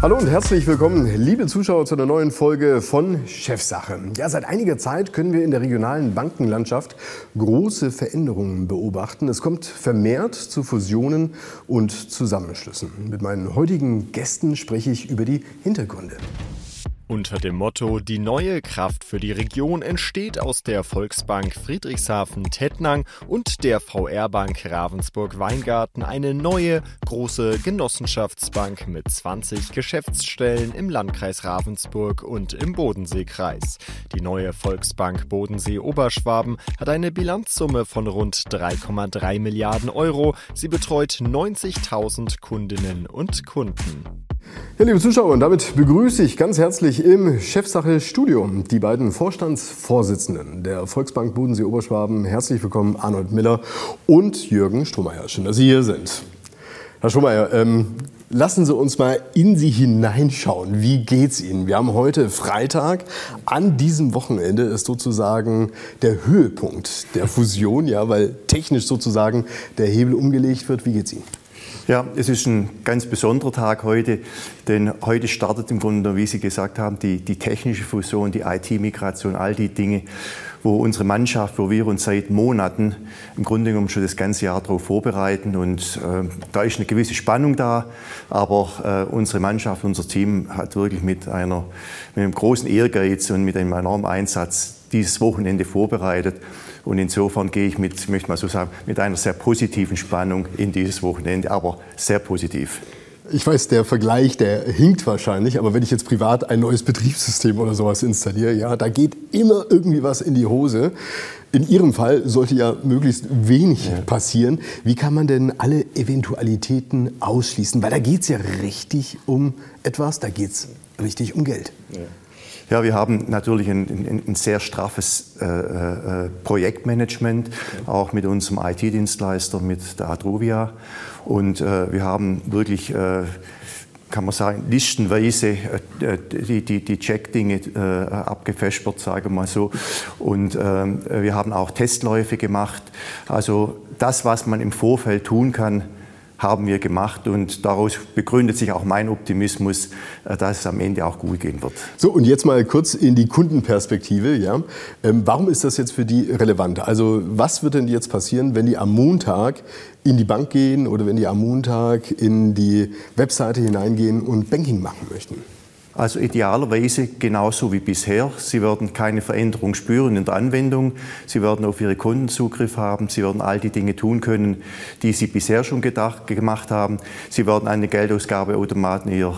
Hallo und herzlich willkommen, liebe Zuschauer, zu einer neuen Folge von Chefsache. Ja, seit einiger Zeit können wir in der regionalen Bankenlandschaft große Veränderungen beobachten. Es kommt vermehrt zu Fusionen und Zusammenschlüssen. Mit meinen heutigen Gästen spreche ich über die Hintergründe. Unter dem Motto Die neue Kraft für die Region entsteht aus der Volksbank Friedrichshafen-Tettnang und der VR-Bank Ravensburg-Weingarten eine neue, große Genossenschaftsbank mit 20 Geschäftsstellen im Landkreis Ravensburg und im Bodenseekreis. Die neue Volksbank Bodensee-Oberschwaben hat eine Bilanzsumme von rund 3,3 Milliarden Euro. Sie betreut 90.000 Kundinnen und Kunden. Ja, liebe Zuschauer, und damit begrüße ich ganz herzlich im Chefsache-Studio die beiden Vorstandsvorsitzenden der Volksbank Bodensee Oberschwaben. Herzlich willkommen, Arnold Miller und Jürgen Strohmeier. Schön, dass Sie hier sind. Herr Strohmeier, ähm, lassen Sie uns mal in Sie hineinschauen. Wie geht's Ihnen? Wir haben heute Freitag. An diesem Wochenende ist sozusagen der Höhepunkt der Fusion, ja, weil technisch sozusagen der Hebel umgelegt wird. Wie geht's Ihnen? Ja, es ist ein ganz besonderer Tag heute, denn heute startet im Grunde, wie Sie gesagt haben, die, die technische Fusion, die IT-Migration, all die Dinge, wo unsere Mannschaft, wo wir uns seit Monaten im Grunde genommen schon das ganze Jahr darauf vorbereiten. Und äh, da ist eine gewisse Spannung da, aber äh, unsere Mannschaft, unser Team hat wirklich mit, einer, mit einem großen Ehrgeiz und mit einem enormen Einsatz dieses Wochenende vorbereitet. Und insofern gehe ich mit, möchte mal so sagen, mit einer sehr positiven Spannung in dieses Wochenende, aber sehr positiv. Ich weiß, der Vergleich, der hinkt wahrscheinlich, aber wenn ich jetzt privat ein neues Betriebssystem oder sowas installiere, ja, da geht immer irgendwie was in die Hose. In Ihrem Fall sollte ja möglichst wenig ja. passieren. Wie kann man denn alle Eventualitäten ausschließen? Weil da geht es ja richtig um etwas, da geht es richtig um Geld. Ja. Ja, wir haben natürlich ein, ein, ein sehr straffes äh, äh, Projektmanagement, auch mit unserem IT-Dienstleister, mit der Adrovia. Und äh, wir haben wirklich äh, kann man sagen, listenweise äh, die, die, die Check-Dinge äh, abgefespert, sagen wir mal so. Und ähm, wir haben auch Testläufe gemacht. Also das, was man im Vorfeld tun kann, haben wir gemacht und daraus begründet sich auch mein Optimismus, äh, dass es am Ende auch gut gehen wird. So, und jetzt mal kurz in die Kundenperspektive. Ja. Ähm, warum ist das jetzt für die relevant? Also was wird denn jetzt passieren, wenn die am Montag in die Bank gehen oder wenn die am Montag in die Webseite hineingehen und Banking machen möchten? Also idealerweise genauso wie bisher. Sie werden keine Veränderung spüren in der Anwendung. Sie werden auf Ihre Kunden Zugriff haben. Sie werden all die Dinge tun können, die Sie bisher schon gedacht, gemacht haben. Sie werden den Geldausgabeautomaten ihr,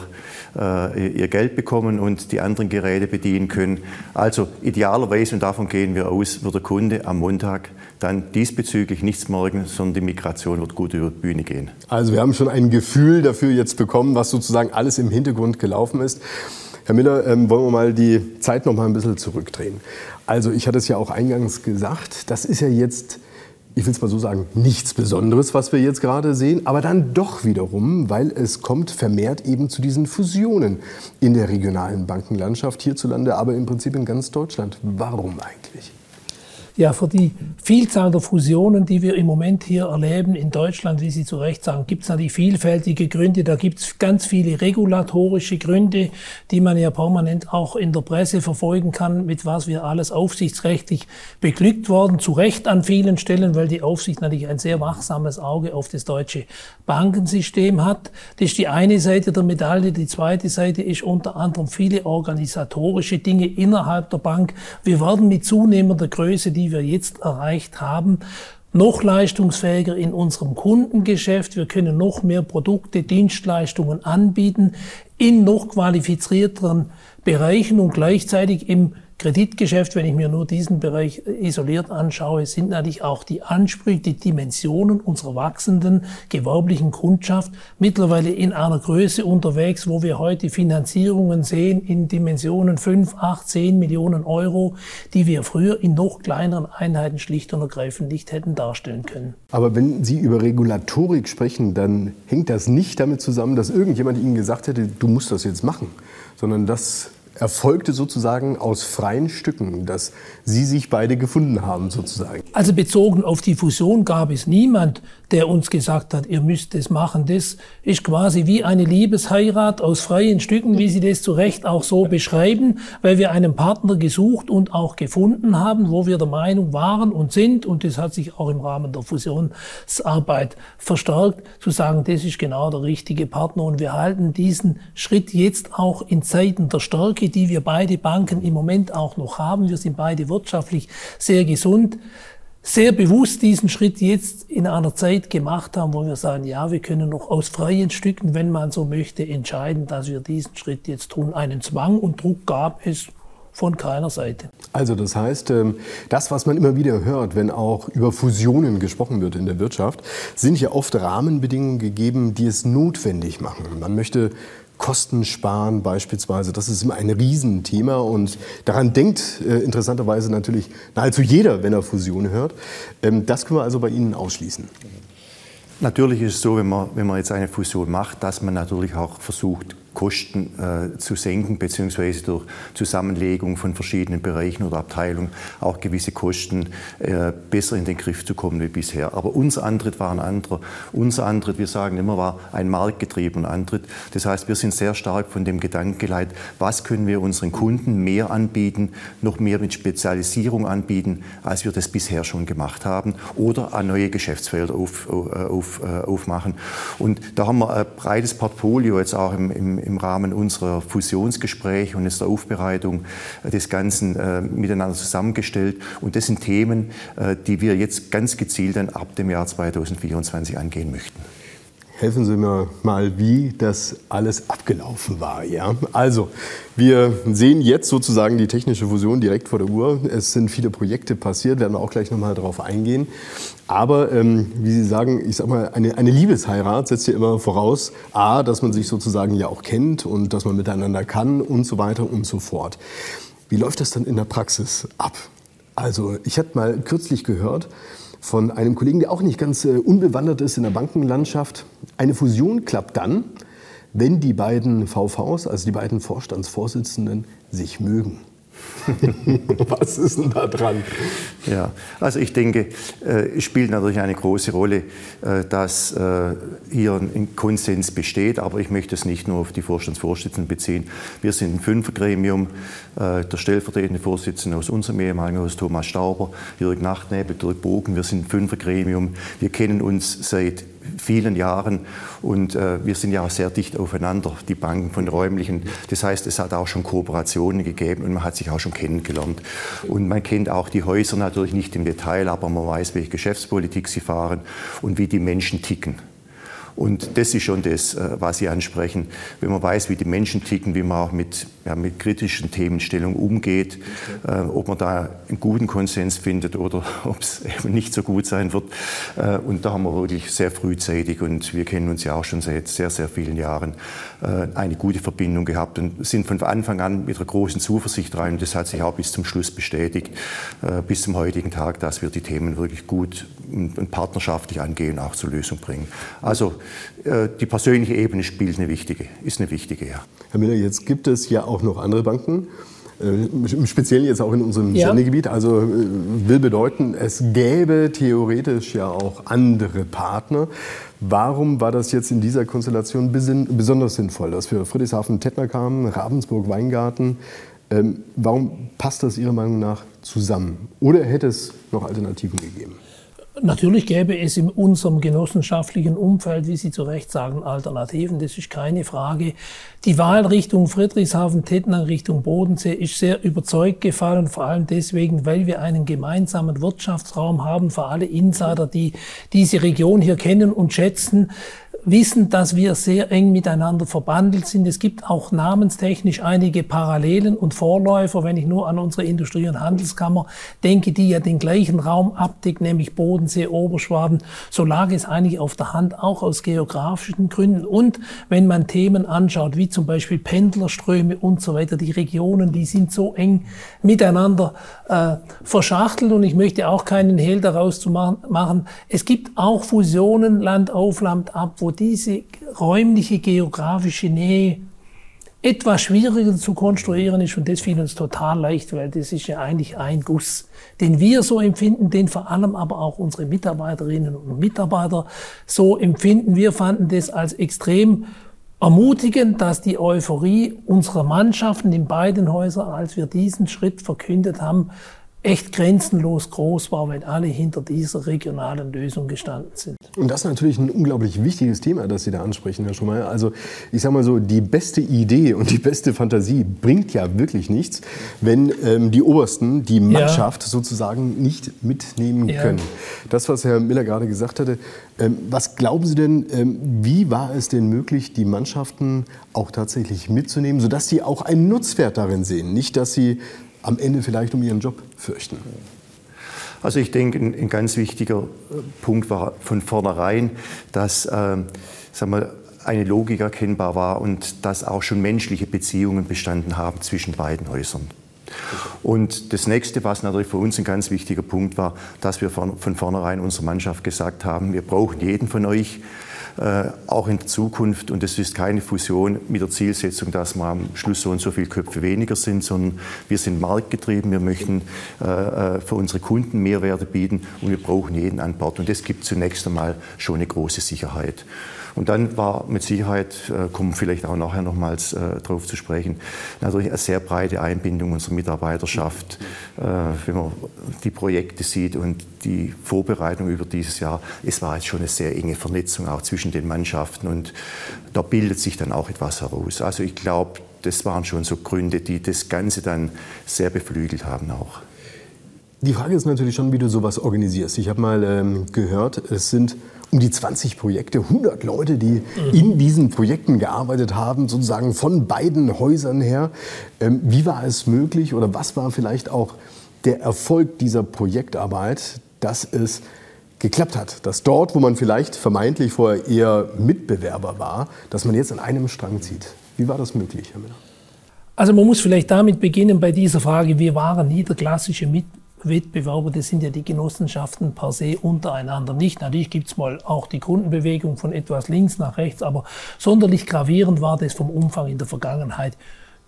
äh, ihr Geld bekommen und die anderen Geräte bedienen können. Also idealerweise, und davon gehen wir aus, wird der Kunde am Montag dann diesbezüglich nichts merken, sondern die Migration wird gut über die Bühne gehen. Also wir haben schon ein Gefühl dafür jetzt bekommen, was sozusagen alles im Hintergrund gelaufen ist. Herr Miller, ähm, wollen wir mal die Zeit noch mal ein bisschen zurückdrehen. Also ich hatte es ja auch eingangs gesagt, das ist ja jetzt, ich will es mal so sagen, nichts Besonderes, was wir jetzt gerade sehen, aber dann doch wiederum, weil es kommt vermehrt eben zu diesen Fusionen in der regionalen Bankenlandschaft hierzulande, aber im Prinzip in ganz Deutschland. Warum eigentlich? Ja für die Vielzahl der Fusionen, die wir im Moment hier erleben in Deutschland, wie Sie zu Recht sagen, gibt es natürlich vielfältige Gründe. Da gibt es ganz viele regulatorische Gründe, die man ja permanent auch in der Presse verfolgen kann, mit was wir alles aufsichtsrechtlich beglückt worden. Zu Recht an vielen Stellen, weil die Aufsicht natürlich ein sehr wachsames Auge auf das deutsche Bankensystem hat. Das ist die eine Seite der Medaille. Die zweite Seite ist unter anderem viele organisatorische Dinge innerhalb der Bank. Wir werden mit zunehmender Größe, die wir jetzt erreicht haben, noch leistungsfähiger in unserem Kundengeschäft. Wir können noch mehr Produkte, Dienstleistungen anbieten in noch qualifizierteren Bereichen und gleichzeitig im Kreditgeschäft, wenn ich mir nur diesen Bereich isoliert anschaue, sind natürlich auch die Ansprüche, die Dimensionen unserer wachsenden gewerblichen Kundschaft mittlerweile in einer Größe unterwegs, wo wir heute Finanzierungen sehen in Dimensionen 5, 8, 10 Millionen Euro, die wir früher in noch kleineren Einheiten schlicht und ergreifend nicht hätten darstellen können. Aber wenn Sie über Regulatorik sprechen, dann hängt das nicht damit zusammen, dass irgendjemand Ihnen gesagt hätte, du musst das jetzt machen, sondern das erfolgte sozusagen aus freien Stücken, dass Sie sich beide gefunden haben sozusagen. Also bezogen auf die Fusion gab es niemand, der uns gesagt hat, ihr müsst es machen. Das ist quasi wie eine Liebesheirat aus freien Stücken, wie Sie das zu Recht auch so beschreiben, weil wir einen Partner gesucht und auch gefunden haben, wo wir der Meinung waren und sind, und das hat sich auch im Rahmen der Fusionsarbeit verstärkt, zu sagen, das ist genau der richtige Partner und wir halten diesen Schritt jetzt auch in Zeiten der Stärke, die wir beide Banken im Moment auch noch haben. Wir sind beide wirtschaftlich sehr gesund sehr bewusst diesen Schritt jetzt in einer Zeit gemacht haben, wo wir sagen, ja, wir können noch aus freien Stücken, wenn man so möchte, entscheiden, dass wir diesen Schritt jetzt tun. Einen Zwang und Druck gab es von keiner Seite. Also das heißt, ähm, das, was man immer wieder hört, wenn auch über Fusionen gesprochen wird in der Wirtschaft, sind ja oft Rahmenbedingungen gegeben, die es notwendig machen. Man möchte Kosten sparen beispielsweise. Das ist immer ein Riesenthema und daran denkt äh, interessanterweise natürlich nahezu jeder, wenn er Fusion hört. Ähm, das können wir also bei Ihnen ausschließen. Natürlich ist es so, wenn man, wenn man jetzt eine Fusion macht, dass man natürlich auch versucht, Kosten äh, zu senken, beziehungsweise durch Zusammenlegung von verschiedenen Bereichen oder Abteilungen auch gewisse Kosten äh, besser in den Griff zu kommen wie bisher. Aber unser Antritt war ein anderer. Unser Antritt, wir sagen immer, war ein marktgetriebener Antritt. Das heißt, wir sind sehr stark von dem Gedanken geleitet, was können wir unseren Kunden mehr anbieten, noch mehr mit Spezialisierung anbieten, als wir das bisher schon gemacht haben oder an neue Geschäftsfelder auf, äh, auf, äh, aufmachen. Und da haben wir ein breites Portfolio jetzt auch im, im im Rahmen unserer Fusionsgespräche und der Aufbereitung des Ganzen äh, miteinander zusammengestellt. Und das sind Themen, äh, die wir jetzt ganz gezielt dann ab dem Jahr 2024 angehen möchten. Helfen Sie mir mal, wie das alles abgelaufen war. Ja? Also, wir sehen jetzt sozusagen die technische Fusion direkt vor der Uhr. Es sind viele Projekte passiert, werden wir auch gleich nochmal darauf eingehen. Aber ähm, wie Sie sagen, ich sag mal, eine, eine Liebesheirat setzt ja immer voraus, a, dass man sich sozusagen ja auch kennt und dass man miteinander kann und so weiter und so fort. Wie läuft das dann in der Praxis ab? Also, ich hatte mal kürzlich gehört, von einem Kollegen, der auch nicht ganz äh, unbewandert ist in der Bankenlandschaft. Eine Fusion klappt dann, wenn die beiden VVs, also die beiden Vorstandsvorsitzenden, sich mögen. Was ist denn da dran? Ja, also ich denke, äh, es spielt natürlich eine große Rolle, äh, dass äh, hier ein Konsens besteht, aber ich möchte es nicht nur auf die Vorstandsvorsitzenden beziehen. Wir sind ein Fünfergremium, der stellvertretende Vorsitzende aus unserem ehemaligen Haus, Thomas Stauber, Jörg Nachtnebel, Dirk Bogen, wir sind ein Fünfergremium. Wir kennen uns seit vielen Jahren und äh, wir sind ja auch sehr dicht aufeinander, die Banken von räumlichen. Das heißt, es hat auch schon Kooperationen gegeben und man hat sich auch schon kennengelernt. Und man kennt auch die Häuser natürlich nicht im Detail, aber man weiß, welche Geschäftspolitik sie fahren und wie die Menschen ticken. Und das ist schon das, äh, was Sie ansprechen. Wenn man weiß, wie die Menschen ticken, wie man auch mit, ja, mit kritischen Themenstellungen umgeht, äh, ob man da einen guten Konsens findet oder ob es eben nicht so gut sein wird. Äh, und da haben wir wirklich sehr frühzeitig und wir kennen uns ja auch schon seit sehr, sehr vielen Jahren eine gute Verbindung gehabt und sind von Anfang an mit einer großen Zuversicht rein. Das hat sich auch bis zum Schluss bestätigt, äh, bis zum heutigen Tag, dass wir die Themen wirklich gut und partnerschaftlich angehen, auch zur Lösung bringen. Also äh, die persönliche Ebene spielt eine wichtige, ist eine wichtige, ja. Herr Miller, jetzt gibt es ja auch noch andere Banken, äh, speziell jetzt auch in unserem ja. Sendegebiet. Also äh, will bedeuten, es gäbe theoretisch ja auch andere Partner. Warum war das jetzt in dieser Konstellation besonders sinnvoll, dass wir Friedrichshafen-Tettner kamen, Ravensburg-Weingarten? Ähm, warum passt das Ihrer Meinung nach zusammen? Oder hätte es noch Alternativen gegeben? Natürlich gäbe es in unserem genossenschaftlichen Umfeld, wie Sie zu Recht sagen, Alternativen. Das ist keine Frage. Die Wahl Richtung Friedrichshafen, Tettnang, Richtung Bodensee ist sehr überzeugt gefallen, vor allem deswegen, weil wir einen gemeinsamen Wirtschaftsraum haben für alle Insider, die diese Region hier kennen und schätzen wissen, dass wir sehr eng miteinander verbandelt sind. Es gibt auch namenstechnisch einige Parallelen und Vorläufer, wenn ich nur an unsere Industrie- und Handelskammer denke, die ja den gleichen Raum abdeckt, nämlich Bodensee, Oberschwaben. So lag es eigentlich auf der Hand, auch aus geografischen Gründen. Und wenn man Themen anschaut, wie zum Beispiel Pendlerströme und so weiter, die Regionen, die sind so eng miteinander äh, verschachtelt und ich möchte auch keinen Hehl daraus zu machen. Es gibt auch Fusionen Land auf Land ab, wo diese räumliche geografische Nähe etwas schwieriger zu konstruieren ist und das fiel uns total leicht, weil das ist ja eigentlich ein Guss, den wir so empfinden, den vor allem aber auch unsere Mitarbeiterinnen und Mitarbeiter so empfinden. Wir fanden das als extrem ermutigend, dass die Euphorie unserer Mannschaften in beiden Häusern, als wir diesen Schritt verkündet haben, echt grenzenlos groß war, wenn alle hinter dieser regionalen Lösung gestanden sind. Und das ist natürlich ein unglaublich wichtiges Thema, das Sie da ansprechen, Herr Schumacher. Also ich sage mal so, die beste Idee und die beste Fantasie bringt ja wirklich nichts, wenn ähm, die Obersten die Mannschaft ja. sozusagen nicht mitnehmen ja. können. Das, was Herr Miller gerade gesagt hatte, ähm, was glauben Sie denn, ähm, wie war es denn möglich, die Mannschaften auch tatsächlich mitzunehmen, sodass sie auch einen Nutzwert darin sehen? Nicht, dass sie am Ende vielleicht um ihren Job fürchten? Also ich denke, ein, ganz wichtiger äh, Punkt war von vornherein, dass äh, sagen wir, eine Logik erkennbar war und dass auch schon menschliche Beziehungen bestanden haben zwischen beiden Häusern. Und das nächste, was natürlich für uns ein ganz wichtiger Punkt war, dass wir von, von vornherein unserer Mannschaft gesagt haben, wir brauchen jeden von euch. Äh, auch in der Zukunft. Und es ist keine Fusion mit der Zielsetzung, dass wir am Schluss so und so viele Köpfe weniger sind, sondern wir sind marktgetrieben. Wir möchten äh, äh, für unsere Kunden Mehrwerte bieten und wir brauchen jeden an Bord. Und das gibt zunächst einmal schon eine große Sicherheit. Und dann war mit Sicherheit, äh, kommen vielleicht auch nachher nochmals äh, darauf zu sprechen, natürlich eine sehr breite Einbindung unserer Mitarbeiterschaft, äh, wenn man die Projekte sieht und die Vorbereitung über dieses Jahr. Es war jetzt schon eine sehr enge Vernetzung auch zwischen den Mannschaften und da bildet sich dann auch etwas heraus. Also ich glaube, das waren schon so Gründe, die das Ganze dann sehr beflügelt haben auch. Die Frage ist natürlich schon, wie du sowas organisierst. Ich habe mal ähm, gehört, es sind um die 20 Projekte, 100 Leute, die in diesen Projekten gearbeitet haben, sozusagen von beiden Häusern her. Ähm, wie war es möglich oder was war vielleicht auch der Erfolg dieser Projektarbeit, dass es geklappt hat, dass dort, wo man vielleicht vermeintlich vorher eher Mitbewerber war, dass man jetzt an einem Strang zieht. Wie war das möglich, Herr Miller? Also man muss vielleicht damit beginnen bei dieser Frage, wir waren nie der klassische Mitbewerber. Wettbewerber, das sind ja die Genossenschaften per se untereinander nicht. Natürlich gibt's mal auch die Kundenbewegung von etwas links nach rechts, aber sonderlich gravierend war das vom Umfang in der Vergangenheit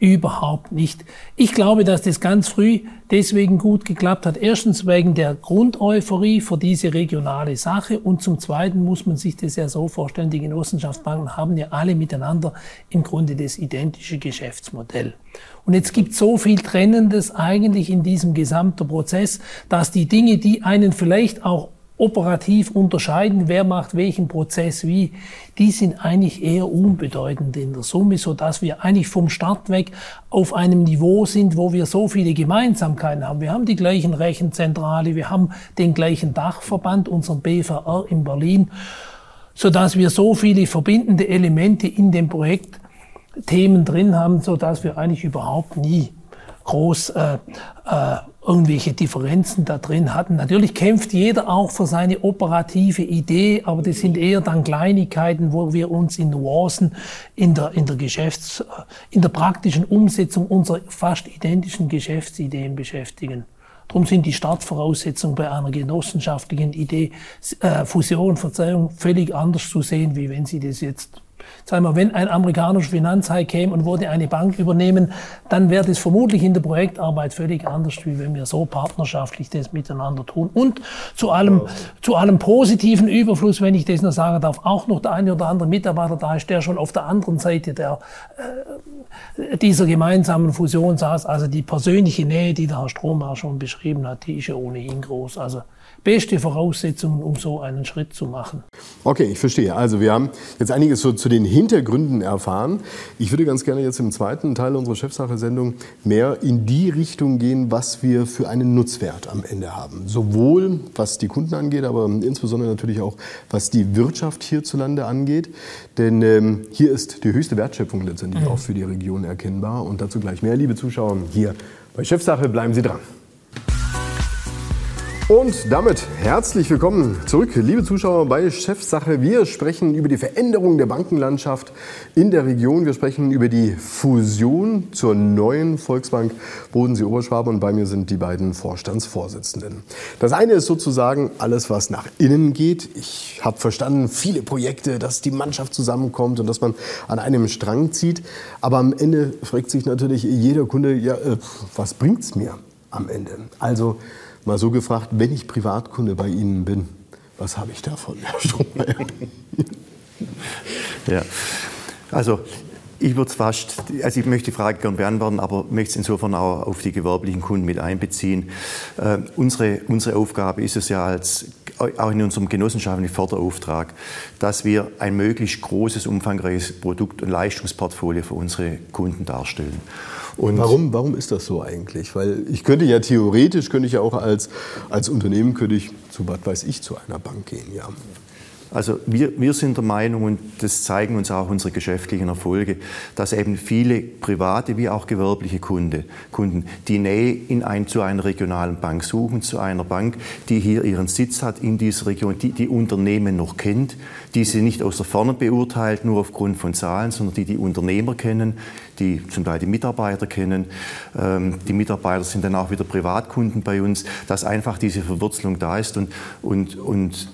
Überhaupt nicht. Ich glaube, dass das ganz früh deswegen gut geklappt hat. Erstens wegen der Grundeuphorie für diese regionale Sache und zum Zweiten muss man sich das ja so vorstellen, die Genossenschaftsbanken haben ja alle miteinander im Grunde das identische Geschäftsmodell. Und jetzt gibt so viel Trennendes eigentlich in diesem gesamten Prozess, dass die Dinge, die einen vielleicht auch operativ unterscheiden, wer macht welchen Prozess wie, die sind eigentlich eher unbedeutend in der Summe, so dass wir eigentlich vom Start weg auf einem Niveau sind, wo wir so viele Gemeinsamkeiten haben. Wir haben die gleichen Rechenzentrale, wir haben den gleichen Dachverband, unseren BVR in Berlin, so dass wir so viele verbindende Elemente in dem Projekt Themen drin haben, so dass wir eigentlich überhaupt nie groß äh, äh, irgendwelche Differenzen da drin hatten. Natürlich kämpft jeder auch für seine operative Idee, aber das sind eher dann Kleinigkeiten, wo wir uns in Nuancen in der, in der Geschäfts-, in der praktischen Umsetzung unserer fast identischen Geschäftsideen beschäftigen. Darum sind die Startvoraussetzungen bei einer genossenschaftlichen Idee, äh, Fusion, Verzeihung, völlig anders zu sehen, wie wenn Sie das jetzt Sagen wir, wenn ein amerikanischer Finanzhai käme und würde eine Bank übernehmen, dann wäre das vermutlich in der Projektarbeit völlig anders, wie wenn wir so partnerschaftlich das miteinander tun. Und zu allem, zu allem positiven Überfluss, wenn ich das noch sagen darf, auch noch der eine oder andere Mitarbeiter da ist, der schon auf der anderen Seite der, äh, dieser gemeinsamen Fusion saß. Also die persönliche Nähe, die der Herr Strohmar schon beschrieben hat, die ist ja ohnehin groß. Also beste Voraussetzungen, um so einen Schritt zu machen. Okay, ich verstehe. Also wir haben jetzt einiges so zu den Hintergründen erfahren. Ich würde ganz gerne jetzt im zweiten Teil unserer Chefsache-Sendung mehr in die Richtung gehen, was wir für einen Nutzwert am Ende haben. Sowohl was die Kunden angeht, aber insbesondere natürlich auch was die Wirtschaft hierzulande angeht. Denn ähm, hier ist die höchste Wertschöpfung letztendlich mhm. auch für die Region erkennbar. Und dazu gleich mehr, liebe Zuschauer, hier bei Chefsache. Bleiben Sie dran. Und damit herzlich willkommen zurück, liebe Zuschauer bei Chefsache. Wir sprechen über die Veränderung der Bankenlandschaft in der Region. Wir sprechen über die Fusion zur neuen Volksbank Bodensee-Oberschwabe und bei mir sind die beiden Vorstandsvorsitzenden. Das eine ist sozusagen alles, was nach innen geht. Ich habe verstanden, viele Projekte, dass die Mannschaft zusammenkommt und dass man an einem Strang zieht. Aber am Ende fragt sich natürlich jeder Kunde, ja, äh, was bringt's mir am Ende? Also mal so gefragt, wenn ich Privatkunde bei Ihnen bin, was habe ich davon, Herr Strohmeier? ja, also ich würde fast, also ich möchte die Frage gerne beantworten, aber möchte es insofern auch auf die gewerblichen Kunden mit einbeziehen. Äh, unsere, unsere Aufgabe ist es ja als auch in unserem genossenschaftlichen Förderauftrag, dass wir ein möglichst großes, umfangreiches Produkt- und Leistungsportfolio für unsere Kunden darstellen. Und warum, warum ist das so eigentlich? Weil ich könnte ja theoretisch, könnte ich ja auch als, als Unternehmen, könnte ich zu, was weiß ich, zu einer Bank gehen, ja. Also wir, wir sind der Meinung, und das zeigen uns auch unsere geschäftlichen Erfolge, dass eben viele private wie auch gewerbliche Kunde, Kunden die Nähe in ein, zu einer regionalen Bank suchen, zu einer Bank, die hier ihren Sitz hat in dieser Region, die die Unternehmen noch kennt, die sie nicht aus der Ferne beurteilt, nur aufgrund von Zahlen, sondern die die Unternehmer kennen, die zum Teil die Mitarbeiter kennen. Ähm, die Mitarbeiter sind dann auch wieder Privatkunden bei uns, dass einfach diese Verwurzelung da ist und, und, und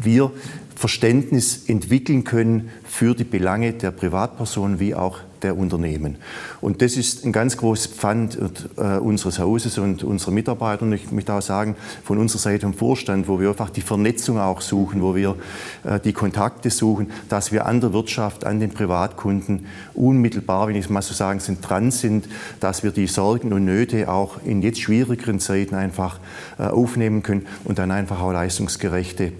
wir Verständnis entwickeln können für die Belange der Privatpersonen wie auch der Unternehmen. Und das ist ein ganz großes Pfand äh, unseres Hauses und unserer Mitarbeiter. Und ich möchte auch sagen, von unserer Seite im Vorstand, wo wir einfach die Vernetzung auch suchen, wo wir äh, die Kontakte suchen, dass wir an der Wirtschaft, an den Privatkunden unmittelbar, wenn ich es mal so sagen, sind dran sind, dass wir die Sorgen und Nöte auch in jetzt schwierigeren Zeiten einfach äh, aufnehmen können und dann einfach auch leistungsgerechte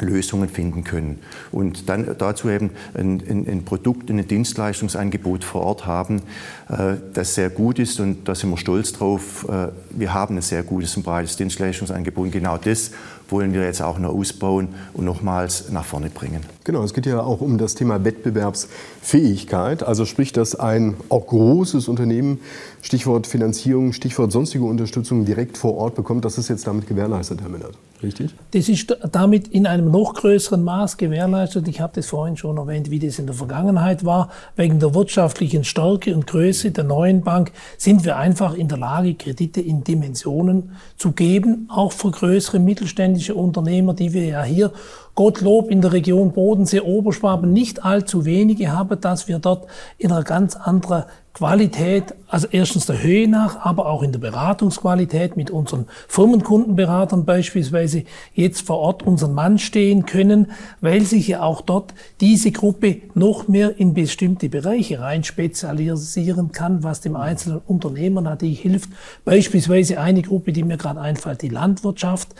Lösungen finden können. Und dann dazu eben ein, ein, ein Produkt, ein Dienstleistungsangebot vor Ort haben, äh, das sehr gut ist und da sind wir stolz drauf. Äh, wir haben ein sehr gutes und breites Dienstleistungsangebot. Und genau das wollen wir jetzt auch noch ausbauen und nochmals nach vorne bringen. Genau, es geht ja auch um das Thema Wettbewerbsfähigkeit. Also sprich, dass ein auch großes Unternehmen, Stichwort Finanzierung, Stichwort sonstige Unterstützung direkt vor Ort bekommt. Das ist jetzt damit gewährleistet, Herr Millert. Richtig? Das ist damit in einem noch größeren Maß gewährleistet. Ich habe das vorhin schon erwähnt, wie das in der Vergangenheit war. Wegen der wirtschaftlichen Stärke und Größe der neuen Bank sind wir einfach in der Lage, Kredite in Dimensionen zu geben, auch für größere mittelständische Unternehmer, die wir ja hier Gottlob in der Region Bodensee, Oberschwaben nicht allzu wenige haben, dass wir dort in einer ganz anderen Qualität, also erstens der Höhe nach, aber auch in der Beratungsqualität mit unseren Firmenkundenberatern beispielsweise jetzt vor Ort unseren Mann stehen können, weil sich ja auch dort diese Gruppe noch mehr in bestimmte Bereiche rein spezialisieren kann, was dem einzelnen Unternehmer natürlich hilft. Beispielsweise eine Gruppe, die mir gerade einfällt, die Landwirtschaft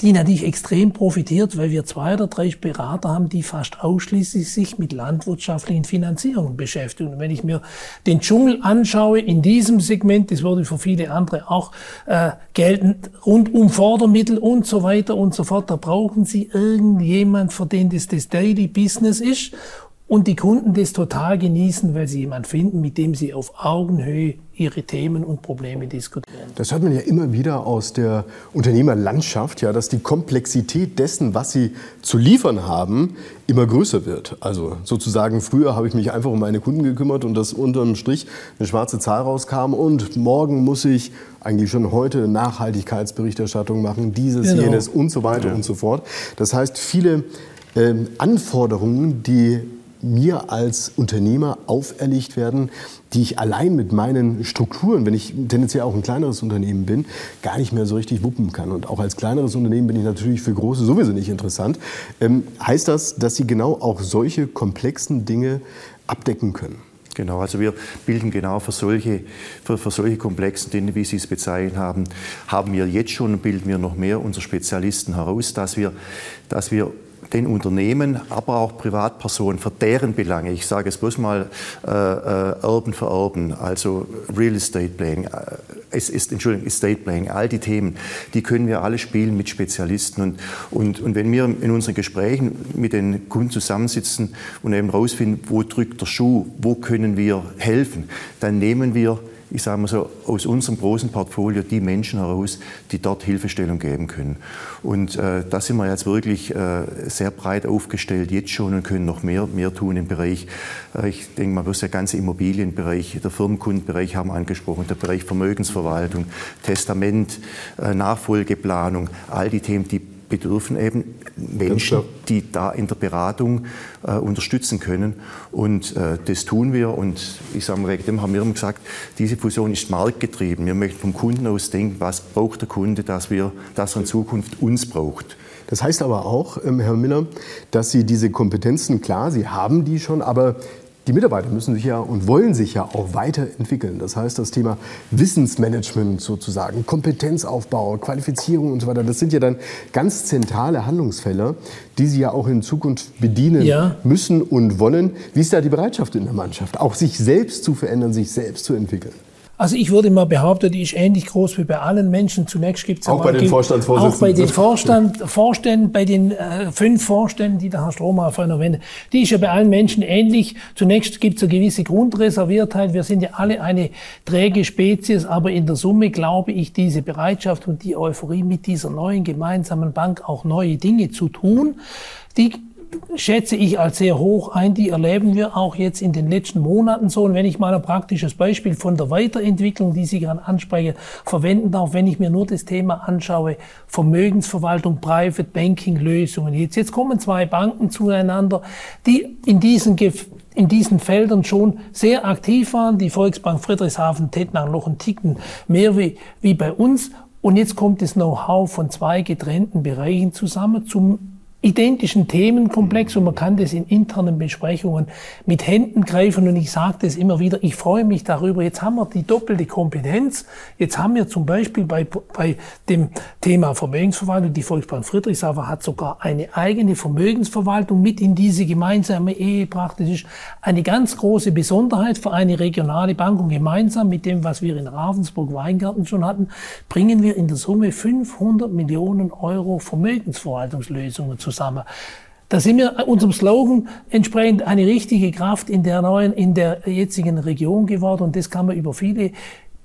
die natürlich extrem profitiert, weil wir zwei oder drei Berater haben, die fast ausschließlich sich mit landwirtschaftlichen Finanzierungen beschäftigen. Und wenn ich mir den Dschungel anschaue in diesem Segment, das würde für viele andere auch äh, gelten, rund um Fördermittel und so weiter und so fort, da brauchen Sie irgendjemand, für den das das Daily Business ist und die Kunden das total genießen, weil sie jemanden finden, mit dem sie auf Augenhöhe ihre Themen und Probleme diskutieren. Das hört man ja immer wieder aus der Unternehmerlandschaft, ja, dass die Komplexität dessen, was sie zu liefern haben, immer größer wird. Also sozusagen früher habe ich mich einfach um meine Kunden gekümmert und dass unterm Strich eine schwarze Zahl rauskam und morgen muss ich eigentlich schon heute Nachhaltigkeitsberichterstattung machen, dieses, genau. jenes und so weiter ja. und so fort. Das heißt, viele äh, Anforderungen, die mir als Unternehmer auferlegt werden, die ich allein mit meinen Strukturen, wenn ich tendenziell auch ein kleineres Unternehmen bin, gar nicht mehr so richtig wuppen kann. Und auch als kleineres Unternehmen bin ich natürlich für große sowieso nicht interessant. Ähm, heißt das, dass Sie genau auch solche komplexen Dinge abdecken können? Genau, also wir bilden genau für solche, für, für solche komplexen Dinge, wie Sie es bezeichnet haben, haben wir jetzt schon und bilden wir noch mehr unsere Spezialisten heraus, dass wir, dass wir den Unternehmen, aber auch Privatpersonen für deren Belange, ich sage es bloß mal äh, äh, Urban für Urban, also Real Estate Planning, äh, es ist, Entschuldigung, Estate Planning, all die Themen, die können wir alle spielen mit Spezialisten. Und, und, und wenn wir in unseren Gesprächen mit den Kunden zusammensitzen und eben rausfinden, wo drückt der Schuh, wo können wir helfen, dann nehmen wir ich sage mal so, aus unserem großen Portfolio die Menschen heraus, die dort Hilfestellung geben können. Und äh, da sind wir jetzt wirklich äh, sehr breit aufgestellt, jetzt schon und können noch mehr, mehr tun im Bereich, äh, ich denke mal, der ganze Immobilienbereich, der Firmenkundenbereich haben angesprochen, der Bereich Vermögensverwaltung, Testament, äh, Nachfolgeplanung, all die Themen, die bedürfen eben Menschen, die da in der Beratung äh, unterstützen können. Und äh, das tun wir. Und ich sage mal, wegen dem haben wir immer gesagt, diese Fusion ist marktgetrieben. Wir möchten vom Kunden aus denken, was braucht der Kunde, dass, wir, dass er in Zukunft uns braucht. Das heißt aber auch, ähm, Herr Miller, dass Sie diese Kompetenzen, klar, Sie haben die schon, aber die Mitarbeiter müssen sich ja und wollen sich ja auch weiterentwickeln. Das heißt, das Thema Wissensmanagement sozusagen, Kompetenzaufbau, Qualifizierung und so weiter, das sind ja dann ganz zentrale Handlungsfälle, die Sie ja auch in Zukunft bedienen ja. müssen und wollen. Wie ist da die Bereitschaft in der Mannschaft, auch sich selbst zu verändern, sich selbst zu entwickeln? Also ich würde mal behaupten, die ist ähnlich groß wie bei allen Menschen. Zunächst gibt es auch bei den Vorstandsvorsitzenden. Auch bei den Vorstand, Vorständen, bei den äh, fünf Vorständen, die der Herr Strohmeier vorhin erwähnt Die ist ja bei allen Menschen ähnlich. Zunächst gibt es eine gewisse Grundreserviertheit. Wir sind ja alle eine träge Spezies, aber in der Summe glaube ich, diese Bereitschaft und die Euphorie mit dieser neuen gemeinsamen Bank auch neue Dinge zu tun, die schätze ich als sehr hoch ein. Die erleben wir auch jetzt in den letzten Monaten so. Und wenn ich mal ein praktisches Beispiel von der Weiterentwicklung, die Sie gerade ansprechen, verwenden darf, wenn ich mir nur das Thema anschaue, Vermögensverwaltung, Private Banking Lösungen. Jetzt, jetzt kommen zwei Banken zueinander, die in diesen in diesen Feldern schon sehr aktiv waren. Die Volksbank Friedrichshafen, Tettnang noch einen Ticken mehr wie, wie bei uns. Und jetzt kommt das Know-how von zwei getrennten Bereichen zusammen zum identischen Themenkomplex und man kann das in internen Besprechungen mit Händen greifen und ich sage das immer wieder, ich freue mich darüber, jetzt haben wir die doppelte Kompetenz, jetzt haben wir zum Beispiel bei, bei dem Thema Vermögensverwaltung, die Volksbank Friedrichshafen hat sogar eine eigene Vermögensverwaltung mit in diese gemeinsame Ehe gebracht. Das ist eine ganz große Besonderheit für eine regionale Bank und gemeinsam mit dem, was wir in Ravensburg-Weingarten schon hatten, bringen wir in der Summe 500 Millionen Euro Vermögensverwaltungslösungen zu zusammen. Da sind wir unserem Slogan entsprechend eine richtige Kraft in der neuen, in der jetzigen Region geworden. Und das kann man über viele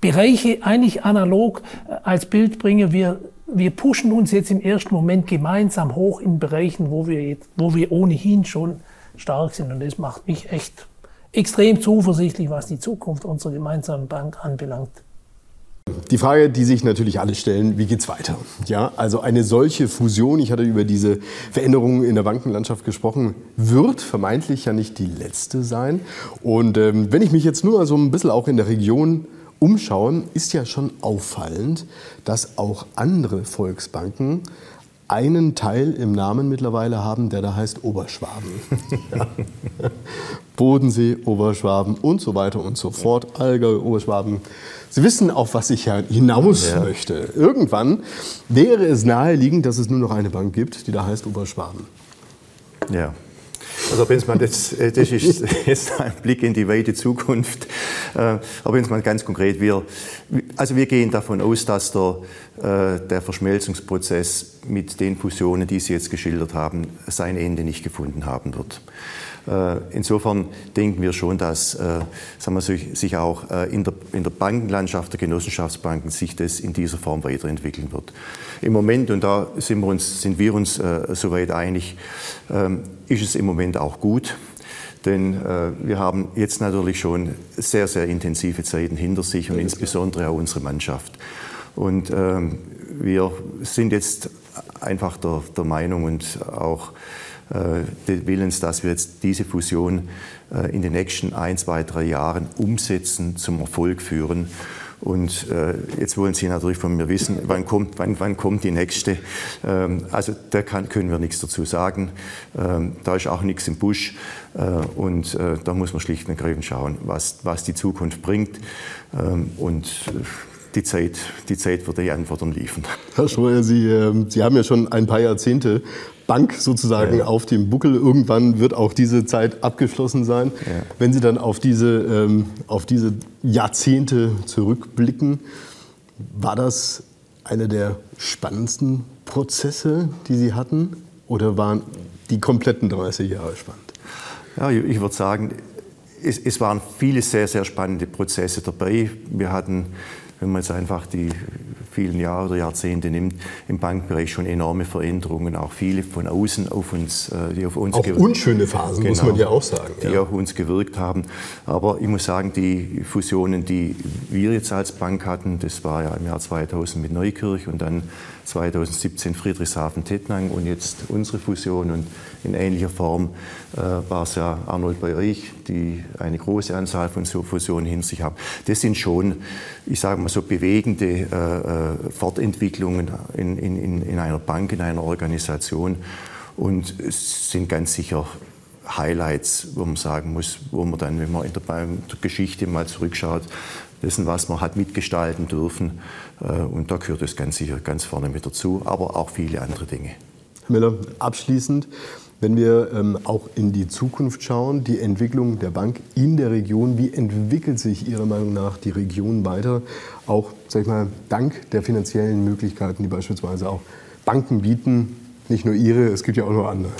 Bereiche eigentlich analog äh, als Bild bringen. Wir, wir pushen uns jetzt im ersten Moment gemeinsam hoch in Bereichen, wo wir, jetzt, wo wir ohnehin schon stark sind. Und das macht mich echt extrem zuversichtlich, was die Zukunft unserer gemeinsamen Bank anbelangt. Die Frage, die sich natürlich alle stellen, wie geht's weiter? Ja, also eine solche Fusion, ich hatte über diese Veränderungen in der Bankenlandschaft gesprochen, wird vermeintlich ja nicht die letzte sein. Und ähm, wenn ich mich jetzt nur so ein bisschen auch in der Region umschaue, ist ja schon auffallend, dass auch andere Volksbanken einen Teil im Namen mittlerweile haben, der da heißt Oberschwaben. Bodensee, Oberschwaben und so weiter und so fort. Allgäu, Oberschwaben. Sie wissen, auf was ich hinaus ja. möchte. Irgendwann wäre es naheliegend, dass es nur noch eine Bank gibt, die da heißt Oberschwaben. Ja. Also Benzmann, das, äh, das ist jetzt ein Blick in die weite Zukunft. Aber Benzmann, ganz konkret, wir, also wir gehen davon aus, dass der, äh, der Verschmelzungsprozess mit den Fusionen, die Sie jetzt geschildert haben, sein Ende nicht gefunden haben wird. Insofern denken wir schon, dass sagen wir, sich auch in der, in der Bankenlandschaft der Genossenschaftsbanken sich das in dieser Form weiterentwickeln wird. Im Moment, und da sind wir uns, sind wir uns soweit einig, ähm, ist es im Moment auch gut. Denn äh, wir haben jetzt natürlich schon sehr, sehr intensive Zeiten hinter sich und insbesondere auch unsere Mannschaft. Und ähm, wir sind jetzt einfach der, der Meinung und auch äh, des Willens, dass wir jetzt diese Fusion äh, in den nächsten ein, zwei, drei Jahren umsetzen, zum Erfolg führen. Und äh, jetzt wollen Sie natürlich von mir wissen, wann kommt, wann, wann kommt die nächste. Ähm, also da kann, können wir nichts dazu sagen. Ähm, da ist auch nichts im Busch. Äh, und äh, da muss man schlicht und ergreifend schauen, was, was die Zukunft bringt. Ähm, und äh, die Zeit, die Zeit wird die Antworten liefern. Herr Schroer, Sie, ähm, Sie haben ja schon ein paar Jahrzehnte Bank sozusagen ja. auf dem Buckel. Irgendwann wird auch diese Zeit abgeschlossen sein. Ja. Wenn Sie dann auf diese, ähm, auf diese Jahrzehnte zurückblicken, war das einer der spannendsten Prozesse, die Sie hatten? Oder waren die kompletten 30 Jahre spannend? Ja, ich würde sagen, es, es waren viele sehr, sehr spannende Prozesse dabei. Wir hatten wenn man jetzt einfach die vielen Jahre oder Jahrzehnte nimmt, im Bankbereich schon enorme Veränderungen, auch viele von außen auf uns, äh, die auf uns auch unschöne Phasen, genau, muss man ja auch sagen. Die ja. auf uns gewirkt haben. Aber ich muss sagen, die Fusionen, die wir jetzt als Bank hatten, das war ja im Jahr 2000 mit Neukirch und dann 2017 Friedrichshafen-Tettnang und jetzt unsere Fusion. Und in ähnlicher Form äh, war es ja Arnold bei euch, die eine große Anzahl von so Fusionen hinter sich haben. Das sind schon, ich sage mal so, bewegende äh, äh, Fortentwicklungen in, in, in einer Bank, in einer Organisation. Und es sind ganz sicher Highlights, wo man sagen muss, wo man dann, wenn man in der, Geschichte mal zurückschaut, dessen, was man hat mitgestalten dürfen. Äh, und da gehört es ganz sicher ganz vorne mit dazu, aber auch viele andere Dinge. Herr Miller, abschließend, wenn wir ähm, auch in die Zukunft schauen, die Entwicklung der Bank in der Region, wie entwickelt sich Ihrer Meinung nach die Region weiter? Auch, sag ich mal, dank der finanziellen Möglichkeiten, die beispielsweise auch Banken bieten, nicht nur Ihre, es gibt ja auch noch andere.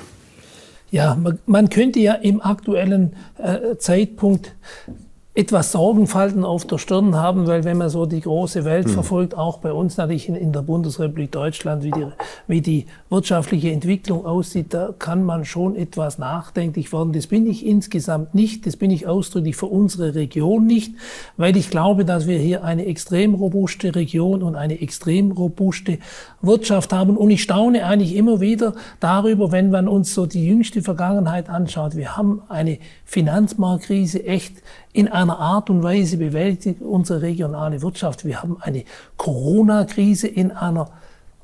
Ja, man, könnte ja im aktuellen äh, Zeitpunkt etwas Sorgenfalten auf der Stirn haben, weil wenn man so die große Welt mhm. verfolgt, auch bei uns natürlich in, in, der Bundesrepublik Deutschland, wie die, wie die wirtschaftliche Entwicklung aussieht, da kann man schon etwas nachdenklich werden. Das bin ich insgesamt nicht, das bin ich ausdrücklich für unsere Region nicht, weil ich glaube, dass wir hier eine extrem robuste Region und eine extrem robuste Wirtschaft haben. Und ich staune eigentlich immer wieder darüber, wenn man uns so die jüngste Vergangenheit anschaut. Wir haben eine Finanzmarktkrise echt in einer Art und Weise bewältigt unsere regionale Wirtschaft. Wir haben eine Corona-Krise in einer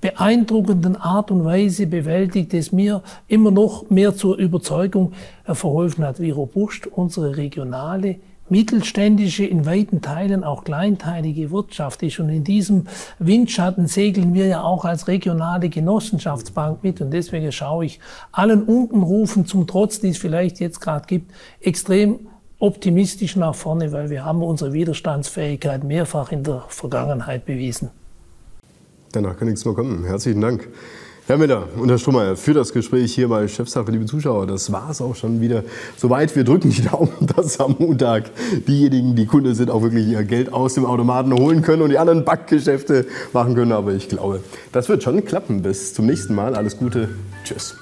beeindruckenden Art und Weise bewältigt, das mir immer noch mehr zur Überzeugung verholfen hat, wie robust unsere regionale mittelständische, in weiten Teilen auch kleinteilige Wirtschaft ist. Und in diesem Windschatten segeln wir ja auch als regionale Genossenschaftsbank mit. Und deswegen schaue ich allen Unkenrufen zum Trotz, die es vielleicht jetzt gerade gibt, extrem optimistisch nach vorne, weil wir haben unsere Widerstandsfähigkeit mehrfach in der Vergangenheit bewiesen. Danach kann nichts mehr kommen. Herzlichen Dank. Herr Miller und Herr Strummer, für das Gespräch hier bei Chefsache, liebe Zuschauer, das war es auch schon wieder soweit. Wir drücken die Daumen, dass am Montag diejenigen, die Kunde sind, auch wirklich ihr Geld aus dem Automaten holen können und die anderen Backgeschäfte machen können. Aber ich glaube, das wird schon klappen. Bis zum nächsten Mal. Alles Gute. Tschüss.